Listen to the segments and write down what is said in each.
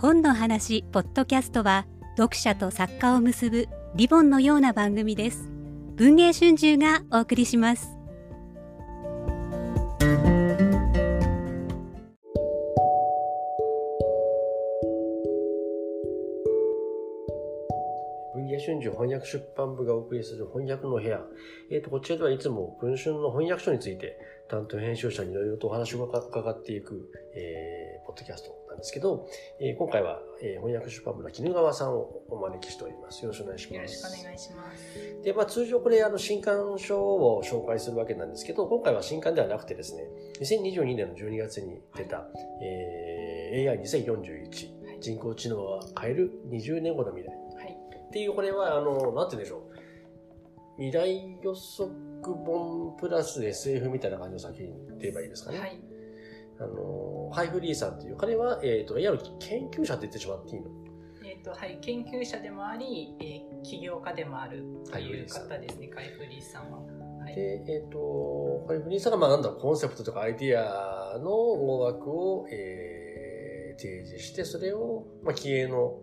本の話ポッドキャストは読者と作家を結ぶリボンのような番組です。文藝春秋がお送りします。文藝春秋翻訳出版部がお送りする翻訳の部屋。えっ、と、こちらではいつも文春の翻訳書について担当編集者にいろいろとお話を伺っていく、えー、ポッドキャスト。なんですけど、えー、今回は、えー、翻訳出版部の絹川さんをお招きしております。よろしくお願いします。よろしくお願いします。で、まあ通常これ、あの、新刊書を紹介するわけなんですけど、今回は新刊ではなくてですね、2022年の12月に出た、えー、AI2041、人工知能は変える20年後の未来。はい。っていう、これは、あの、なんて言うんでしょう。未来予測本プラス SF みたいな感じの作品って言えばいいですかね。はい。あの、カイフリーさんという、彼は、えっ、と、いわゆる研究者って言ってしまっていいの？えっ、と、はい。研究者でもあり、えー起業家でもあるという方ですね、カイフリーさんは。はい。で、えっ、と、カイフリーさんが、まあ、なんだろう、コンセプトとかアイディアの大枠を、えー、提示して、それを、まあ、気鋭の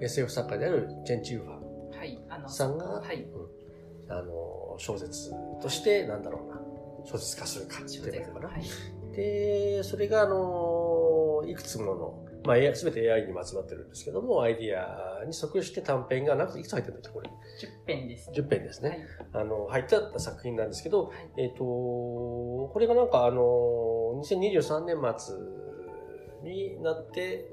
SF 作家であるジェン・チューファンはい。あの、さんが、はい。うん、あの、小説として、なんだろうな、小説化するか、ということかな。はい。で、それが、あの、いくつもの、まあ、すべて AI にまつわってるんですけども、アイディアに即して短編がなくて、いくつ入ってるんだっけ、これ。10編です。10編ですね。はい。あの、入った作品なんですけど、はいえっ、と、これがなんか、あの、2023年末になって、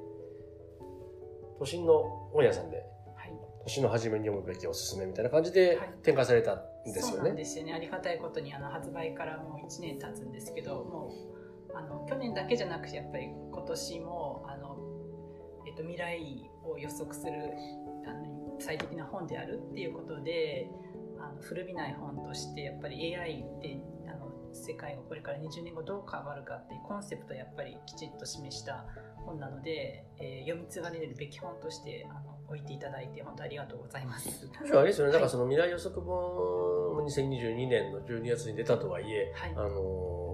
都心の本屋さんで、はい。年の初めに読むべきおすすめみたいな感じではい展開されたんですそうなんよね。ですよね。ありがたいことに、あの、発売からもう1年経つんですけど、もう、あの、去年だけじゃなくて、やっぱり今年も、あの、えっ、と、未来を予測する、あの、最適な本であるっていうことで、あの古びない本として、やっぱり AI で、あの、世界がこれから20年後どう変わるかっていうコンセプトをやっぱりきちっと示した本なので、えー読み継がれるべき本として、あの、置いていただいて、本当ありがとうございます。あれですよね、なんかはい。その未来予測本2022年の12月に出たとはいえ、はい。あの、いい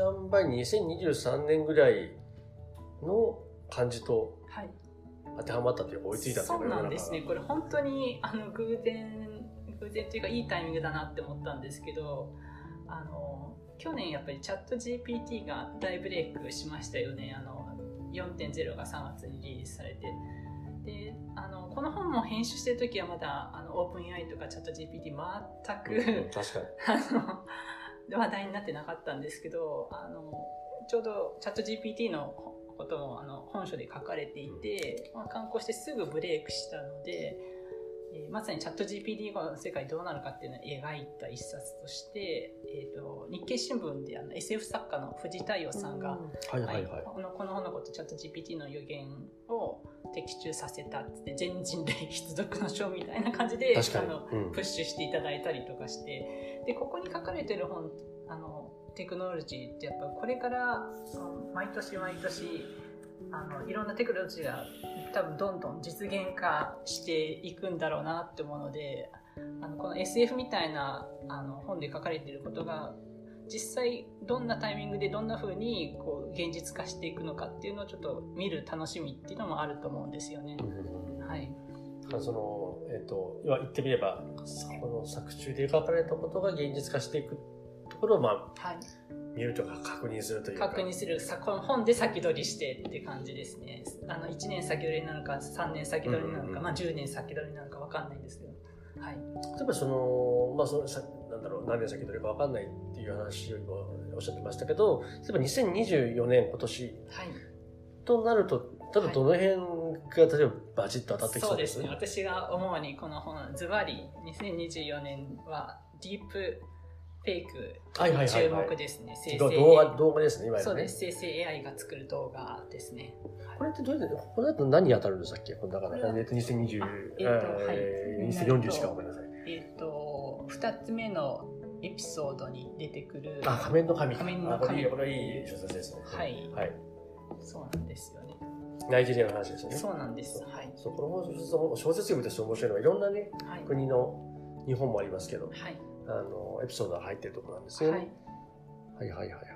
塩梅に2023年ぐらいの感じとはい。当てはまったというか追いついたというかそうなんですね。これ本当にあの偶然偶然というかいいタイミングだなって思ったんですけど、あの去年やっぱりチャット GPT が大ブレイクしましたよね。あの4.0が3月にリリースされて。であのこの本も編集してる時はまだあのオープン AI とかチャット GPT 全く確かに。あの話題になってなかったんですけどあのちょうどチャット GPT のこともあの本書で書かれていて、まあ、刊行してすぐブレイクしたので、えーまさにチャット GPT 後の世界どうなるかっていうのを描いた一冊として、えー、と日経新聞であの SF 作家の藤太陽さんが、はいはいはい。このこの本のことチャット GPT の予言を的中させたって全人類必読の書みたいな感じであのうん。プッシュしていただいたりとかして。でここに書かれてる本あのテクノロジーってやっぱこれから毎年毎年あのいろんなテクノロジーが多分どんどん実現化していくんだろうなって思うのであのこの SF みたいなあの本で書かれていることが実際どんなタイミングでどんな風にこう現実化していくのかっていうのをちょっと見る楽しみっていうのもあると思うんですよね。はい、その、えっ、と、要は言ってみれば、この作中で描かれたことが現実化していくところを、まはい、あ、見るとか確認するというか。確認するさこの本で先取りしてって感じですね。あの1年先取りなのか3年先取りなのか、うんうんうんまあ、10年先取りなのかわかんないんですけど。はい、例えばその、まあそのさ、なんだろう、何年先どれかわかんないっていう話を今おっしゃってましたけど、例えば2024年今年はいとなると、例えばどの辺が例えばバチッと当たってきそううです？すそでね。私が思うにこの本、ズバリ2024年はディープフェイク注はい目ですね。生成動画、動画ですね、いわゆるね。そうです。生成 AI が作る動画ですね。これってどうやって、これだと何に当たるんでしたっけ？だから、これはえっと、2020、あえっとえーはい2040しかごめんなさい。えっ、と、二つ目のエピソードに出てくる、あ、仮面の神か。仮面の神あこれいい、小説ですね。はいはい。そうなんですよね。ナイジェリアの話ですよね。そうなんです。はい。そう、この小説も小説読みと面白いのは、いろんなね、はい。国の、日本もありますけど、はい。あの、エピソードが入ってるところなんですよはね。い。はいはいはいはい。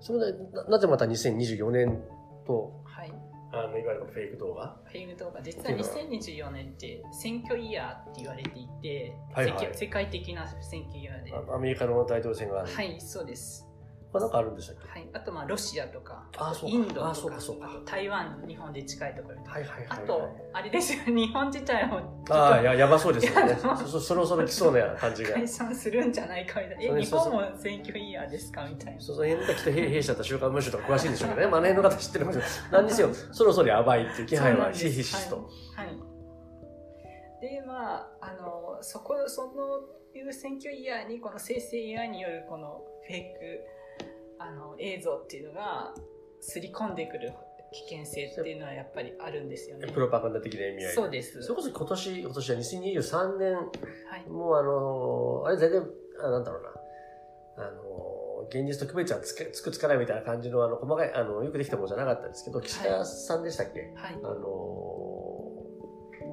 それで、ななぜまた2024年とはい。あのいわゆるフェイク動画？フェイク動画実は2024年って選挙イヤーって言われていて、はいはい世界的な選挙イヤーであアメリカの大統領選がある、はいそうですこれなんかあるんでしたっけ？はい、あとまあロシアとかインドとか台湾日本で近いところはいはいあとあれですよ日本自体もああややばそうですよね。そそそろそろ来そうな感じが。解散するんじゃないかみたいな。え日そうそうそう。本も選挙イヤーですかみたいな。その辺がきっと兵兵士だったら週刊文春とか詳しいんでしょうけどね。まあ、あの方知ってるかもしれない。何にせよ、そろそろやばいっていう気配はひしひしと。はい、はい。でまああのそこそのいう選挙イヤーにこの生成 AI によるこのフェイクあの映像っていうのがすり込んでくる危険性っていうのはやっぱりあるんですよね。プロパガンダ的な意味合い。そうです。それこそ今年、今年は2023年、はい。もうあの、あれ全然、あなんだろうな。あの、現実と区別はつけつくつかないみたいな感じの、あの、細かい、あの、よくできたものじゃなかったんですけど、岸田さんでしたっけ、はい。あの、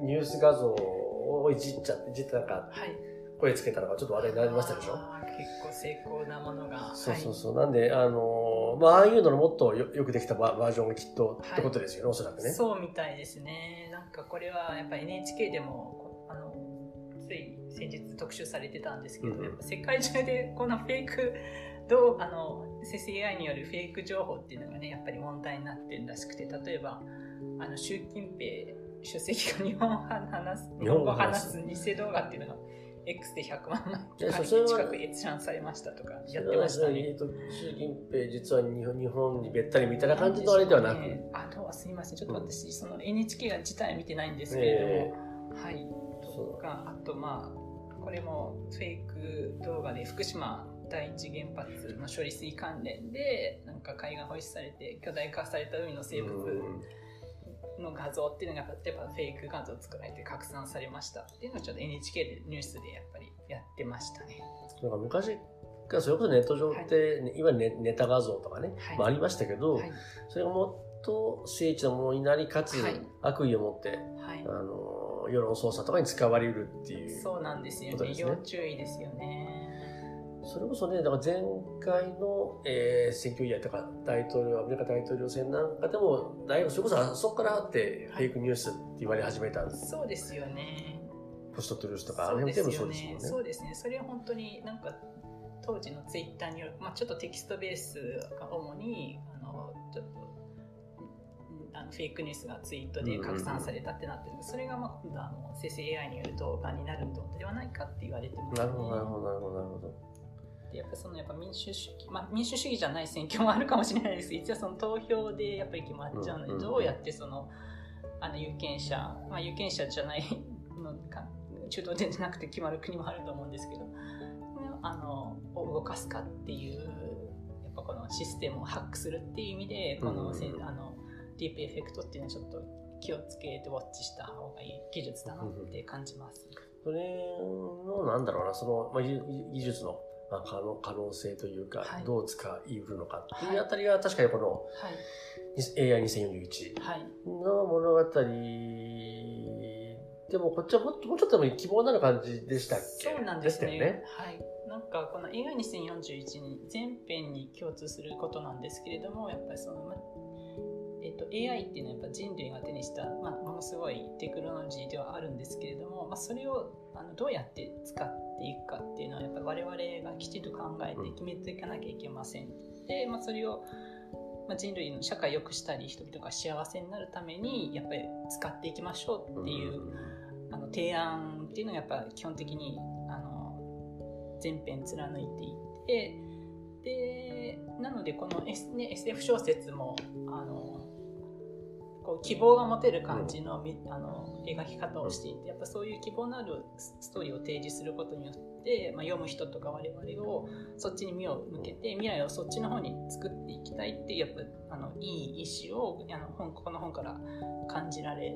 ニュース画像をいじっちゃって、いじってなんかはい。声つけたのがちょっと話題になりましたでしょ？あー結構成功なものが。そうそうそう。なんで、あのーまあ、ああいうののもっとよよくできたババージョンがきっと、はいってことですよね、おそらくね。そうみたいですね。なんかこれはやっぱ NHK でもこあのつい先日特集されてたんですけど、うんうんやっぱ世界中でこのフェイクどうあの生成 AI によるフェイク情報っていうのがねやっぱり問題になってるらしくて例えばあの習近平主席が日本語話す日本話す偽動画っていうのが X で100万枚近く閲覧されましたとかやってましたね。えっと、習近平、実は日本日本にべったりみたいな感じのあれではなく？ねあとはすみません。ちょっと私、その NHK が自体見てないんですけれども、えはい。とかあとまあこれもフェイク動画で福島第一原発の処理水関連でなんか海岸放出されて巨大化された海の生物うんの画像っていうのが例えばフェイク画像作られて拡散されましたっていうのをちょっと NHK でニュースでやっぱりやってましたね。なんか昔からそれこそネット上って、ねいわゆるネネタ画像とかね、はいまあ、ありましたけど、はいそれがもっと精緻なものになり、かつはい悪意を持って、はいあの、世論操作とかに使われるっていう。そうなんですよね要注意ですよね。それこそね、だから前回の、えー選挙イヤーとか大統領、アメリカ大統領選なんかでも、大学それこそあそこからあって、フェイクニュースって言われ始めたんです。そうですよね。ポストトゥルースとか、あの辺すよね全部そうですもんね。そうですね。それは本当になんか当時のツイッターによる、まあ、ちょっとテキストベースが主にあのちょっとうんあのフェイクニュースがツイートで拡散されたってなってるんで、それがまあ今度あの生成 AI による動画になるのではないかって言われてますね。なるほど、なるほど、なるほど。でやっぱそのやっぱ民主主義、まあ、民主主義じゃない選挙もあるかもしれないです一応その投票でやっぱり決まっちゃうので、うんうんどうやってそのあの有権者、まあ、有権者じゃないのか中東人じゃなくて決まる国もあると思うんですけどあのを動かすかっていうやっぱこのシステムをハックするっていう意味でこの,、うんうんうんあのディープエフェクトっていうのはちょっと気をつけてウォッチした方がいい技術だなって感じます。それの、なんだろうな、その、まあ、技技術の、まあ、可能可能性というか、はいどう使いうるのかってはいいうあたりが、確かにこのはい、AI2041 はいの物語でもこっちはもうちょっと希望なる感じでしたっけそうなんですね。よね。はい。なんかこの AI2041 に全編に共通することなんですけれども、やっぱりその、と AI っていうのはやっぱ人類が手にした、まあ、ものすごいテクノロジーではあるんですけれども、まあ、それをあのどうやって使っていくかっていうのはやっぱり我々がきちんと考えて決めていかなきゃいけません。で、まあ、それをまあ、人類の社会を良くしたり人々が幸せになるためにやっぱり使っていきましょうっていう、あの提案っていうのがやっぱ基本的にあの全編貫いていてでなのでこの、S ね、SF 小説もあのこう希望が持てる感じの,み、あの描き方をしていてやっぱそういう希望のあるストーリーを提示することによって、まあ、読む人とか我々をそっちに目を向けて未来をそっちの方に作っていきたいっていうやっぱあのいい意思をあの本この本から感じられ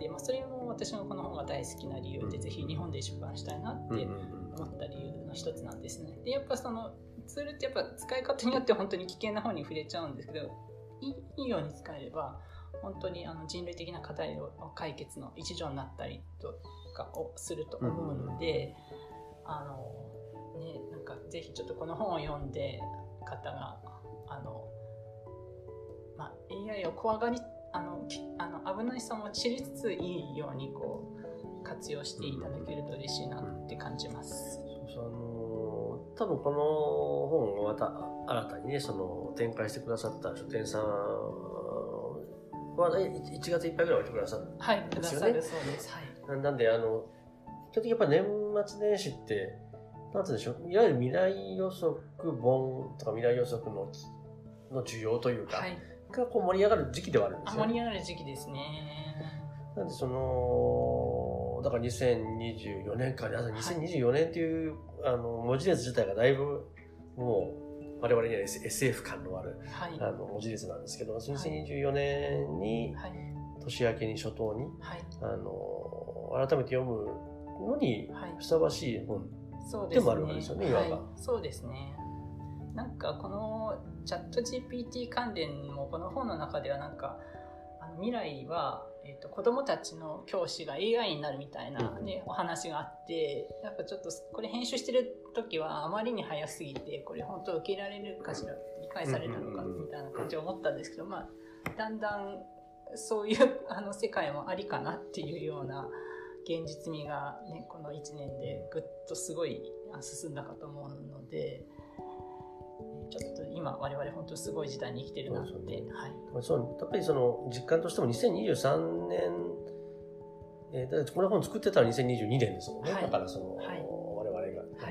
て、まあ、それも私のこの本が大好きな理由で、うん。ぜひ日本で出版したいなって思った理由の一つなんですね。でやっぱそのツールってやっぱ使い方によって本当に危険な方に触れちゃうんですけどいいいいように使えれば本当にあの人類的な課題を解決の一助になったりとかをすると思うので、あのねなんかぜひちょっとこの本を読んで方があの、まあ、AI を怖がりあのきあの危ないさも知りつついいようにこう活用していただけると嬉しいなって感じます。そうそうあの多分この本をまた新たにね、その展開してくださった書店さんは、ね、1月いっぱいぐらい置いてくださっはい、くだですよねさるそうです。はい。た。なんで、あの、基本的にやっぱ年末年始って、なんて言うんでしょう、いわゆる未来予測本とか未来予測のの需要というか、はい。がこう盛り上がる時期ではあるんであすよ、ね。盛り上がる時期ですね。なんでその、だから2024年かね、あと2024年っていう、あの文字列自体がだいぶもう我々には SF 感のあるはい。あの文字列なんですけど、2024年にはい。年明けに初頭に、はい。あの、改めて読むのにはいふさわしい本。そうでもあるわけですよねいわばはい、そうですね。なんかこのチャット GPT 関連もこの本の中ではなんかあの未来は、えー、と子供たちの教師が AI になるみたいな、ねお話があってやっぱちょっとこれ編集してる時はあまりに早すぎてこれ本当受け入れられるかしら理解されるのかみたいな感じを思ったんですけど、まあ、だんだんそういうあの世界もありかなっていうような現実味が、ね、この1年でぐっとすごいあ進んだかと思うのでちょっと今我々本当すごい時代に生きてるなって、はい、そうやっぱりその実感としても2023年、えー、だこの本作ってたのは2022年ですもんね。はい。だからその、はい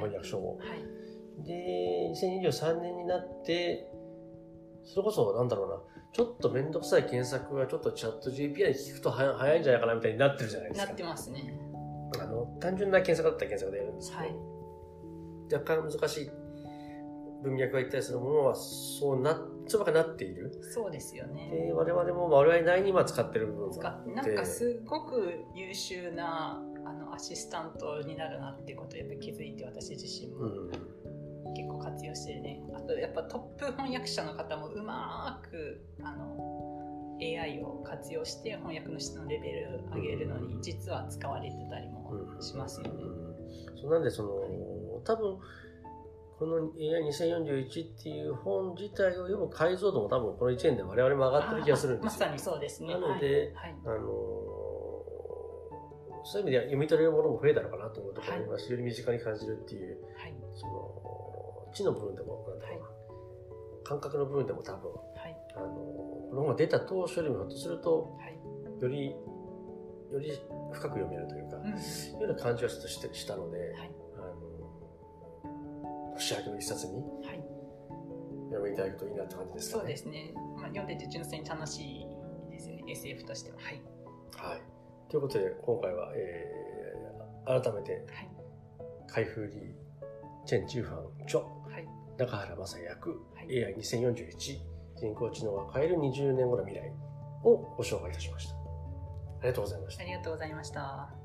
翻訳書を。はい、で、2023年になって、それこそなんだろうな、ちょっとめんどくさい検索がちょっとチャット GPI に聞くと早早いんじゃないかなみたいになってるじゃないですか。なってますね。あの単純な検索だったら検索でやるんですけど、はい若干難しい文脈が言ったりするものはそうなそうばかなっている。そうですよね。で我々も我々なりに今使ってる部分使があってっなんかすごく優秀なあのアシスタントになるなっていうことをやっぱり気づいて私自身もうん結構活用してるね。あとやっぱトップ翻訳者の方もうまくあの AI を活用して翻訳の質のレベルを上げるのに実は使われてたりもしますよね。うんそうなんでその多分この AI2041 っていう本自体を読む解像度も多分この1年で我々も上がってる気がするんですよ。まさにそうですね。なのではい、あのそういう意味では読み取れるものも増えたのかなと思うところが、より身近に感じるっていうはい、はい、その知の部分でもなんだろうな、感覚の部分でも多分はい、あのこの本が出た当初よりもひょっとするとはい、よりより深く読めるというか、うん、いうような感じはちょっとしてしたので、はい、あの年明けの一冊にはい。読みいただくといいなって感じですかね。そうですね。まあ、読んでて純粋に楽しいですよね。SF としては。はい。はい。ということで、今回は、えー、改めて、はい。開封リー、チェン・チューファン、著、はい。中原正役、はい AI2041、人工知能が変える20年後の未来をご紹介いたしました。ありがとうございましたあ。りがとうございました。